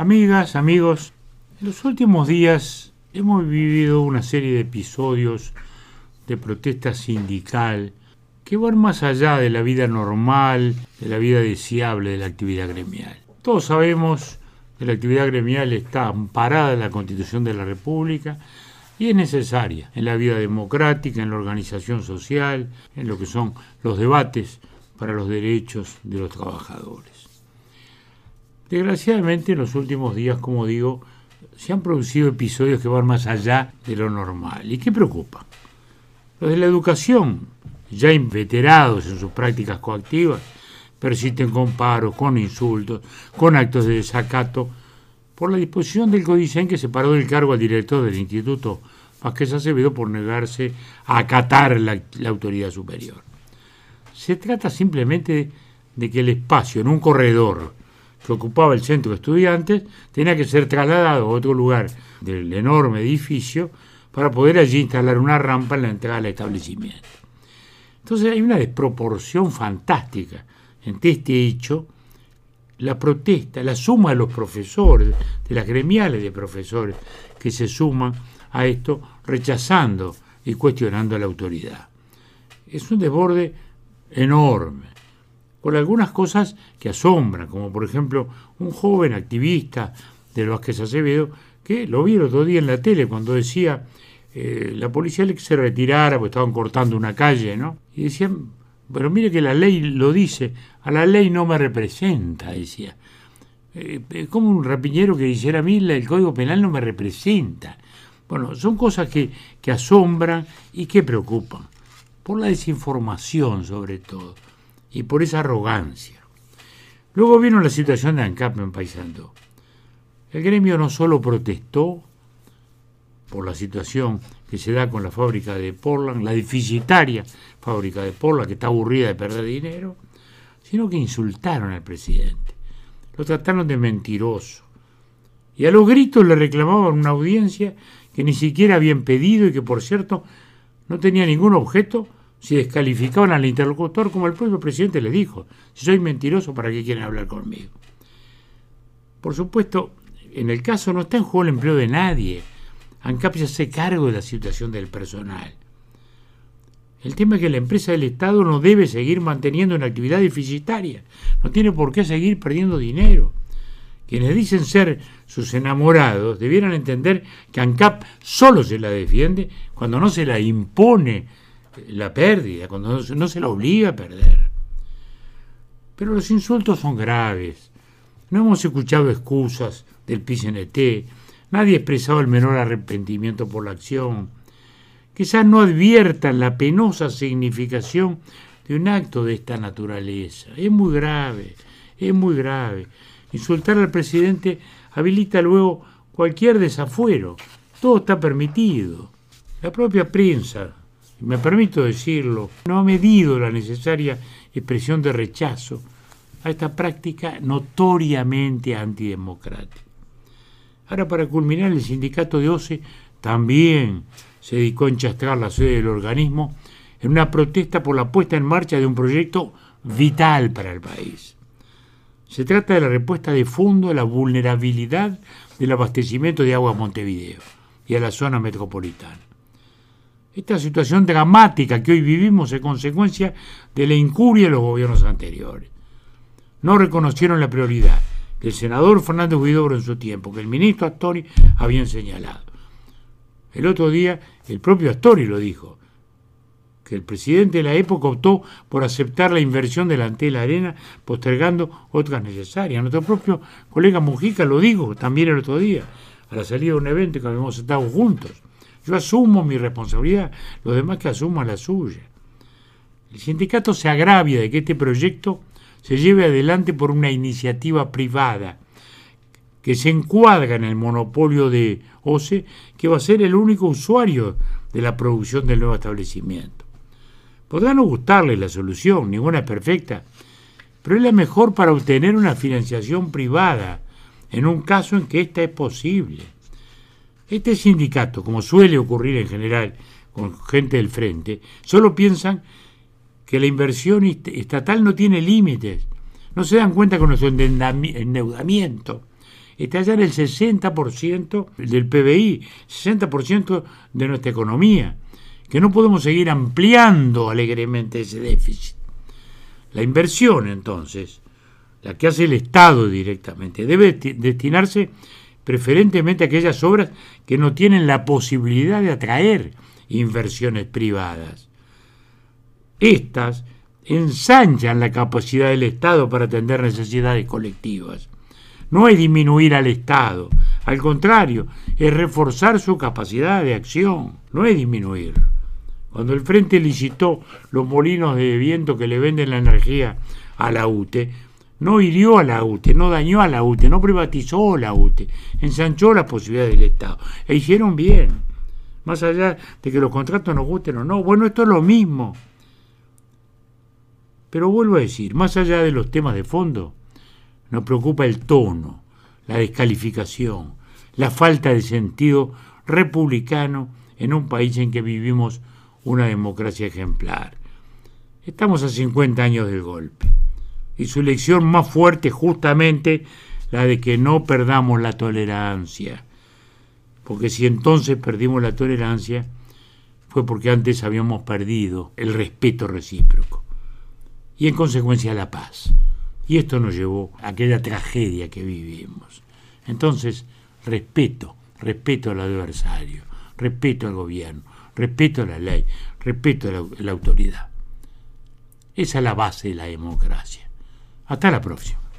Amigas, amigos, en los últimos días hemos vivido una serie de episodios de protesta sindical que van más allá de la vida normal, de la vida deseable de la actividad gremial. Todos sabemos que la actividad gremial está amparada en la Constitución de la República y es necesaria en la vida democrática, en la organización social, en lo que son los debates para los derechos de los trabajadores. Desgraciadamente en los últimos días, como digo, se han producido episodios que van más allá de lo normal. ¿Y qué preocupa? Los de la educación, ya inveterados en sus prácticas coactivas, persisten con paros, con insultos, con actos de desacato, por la disposición del Codicen que separó del cargo al director del Instituto Vázquez Acevedo por negarse a acatar la autoridad superior. Se trata simplemente de que el espacio en un corredor que ocupaba el centro de estudiantes tenía que ser trasladado a otro lugar del enorme edificio para poder allí instalar una rampa en la entrada al establecimiento. Entonces hay una desproporción fantástica entre este hecho, la protesta, la suma de los profesores, de las gremiales de profesores que se suman a esto rechazando y cuestionando a la autoridad. Es un desborde enorme, con algunas cosas que asombran, como por ejemplo un joven activista de los que se Acevedo, que lo vi el otro día en la tele cuando decía eh, la policía que se retirara porque estaban cortando una calle, ¿no? Y decían, pero mire que la ley lo dice, a la ley no me representa, decía. Eh, como un rapiñero que dijera a mí el Código Penal no me representa. Bueno, son cosas que, que asombran y que preocupan, por la desinformación sobre todo, y por esa arrogancia. Luego vino la situación de ANCAP en. El gremio no solo protestó por la situación que se da con la fábrica de Portland, la deficitaria fábrica de Portland, que está aburrida de perder dinero, sino que insultaron al presidente. Lo trataron de mentiroso. Y a los gritos le reclamaban una audiencia que ni siquiera habían pedido y que, por cierto, no tenía ningún objeto si descalificaban al interlocutor, como el propio presidente le dijo. Si soy mentiroso, ¿para qué quieren hablar conmigo? Por supuesto, en el caso no está en juego el empleo de nadie. ANCAP se hace cargo de la situación del personal. El tema es que la empresa del Estado no debe seguir manteniendo una actividad deficitaria, no tiene por qué seguir perdiendo dinero. Quienes dicen ser sus enamorados debieran entender que ANCAP solo se la defiende cuando no se la impone la pérdida, cuando no se la obliga a perder. Pero los insultos son graves. No hemos escuchado excusas del PCNT, nadie ha expresado el menor arrepentimiento por la acción quizás no adviertan la penosa significación de un acto de esta naturaleza. Es muy grave, es muy grave. Insultar al presidente habilita luego cualquier desafuero. Todo está permitido. La propia prensa, me permito decirlo, no ha medido la necesaria expresión de rechazo a esta práctica notoriamente antidemocrática. Ahora, para culminar, el sindicato de OCE también se dedicó a enchastrar la sede del organismo en una protesta por la puesta en marcha de un proyecto vital para el país. Se trata de la respuesta de fondo a la vulnerabilidad del abastecimiento de agua a Montevideo y a la zona metropolitana. Esta situación dramática que hoy vivimos es consecuencia de la incuria de los gobiernos anteriores. No reconocieron la prioridad que el senador Fernández Huidobro en su tiempo, que el ministro Astori habían señalado. El otro día el propio Astori lo dijo, que el presidente de la época optó por aceptar la inversión de la Arena, postergando otras necesarias. Nuestro propio colega Mujica lo dijo también el otro día, a la salida de un evento que habíamos estado juntos. Yo asumo mi responsabilidad, los demás que asuman la suya. El sindicato se agravia de que este proyecto se lleve adelante por una iniciativa privada que se encuadra en el monopolio de OCE, que va a ser el único usuario de la producción del nuevo establecimiento. Podrá no gustarle la solución, ninguna es perfecta, pero es la mejor para obtener una financiación privada, en un caso en que ésta es posible. Este sindicato, como suele ocurrir en general con gente del frente, solo piensan que la inversión estatal no tiene límites, no se dan cuenta con nuestro endeudamiento estallar el 60% del PBI, 60% de nuestra economía, que no podemos seguir ampliando alegremente ese déficit. La inversión, entonces, la que hace el Estado directamente, debe destinarse preferentemente aquellas obras que no tienen la posibilidad de atraer inversiones privadas. Estas ensanchan la capacidad del Estado para atender necesidades colectivas. No es disminuir al Estado, al contrario, es reforzar su capacidad de acción, no es disminuir. Cuando el Frente licitó los molinos de viento que le venden la energía a la UTE, no hirió a la UTE, no dañó a la UTE, no privatizó la UTE, ensanchó las posibilidades del Estado. E hicieron bien, más allá de que los contratos nos gusten o no. Bueno, esto es lo mismo. Pero vuelvo a decir, más allá de los temas de fondo, nos preocupa el tono, la descalificación, la falta de sentido republicano en un país en que vivimos una democracia ejemplar. Estamos a 50 años del golpe y su lección más fuerte justamente la de que no perdamos la tolerancia. Porque si entonces perdimos la tolerancia, fue porque antes habíamos perdido el respeto recíproco y en consecuencia la paz. Y esto nos llevó a aquella tragedia que vivimos. Entonces, respeto, respeto al adversario, respeto al gobierno, respeto a la ley, respeto a la, la autoridad. Esa es la base de la democracia. Hasta la próxima.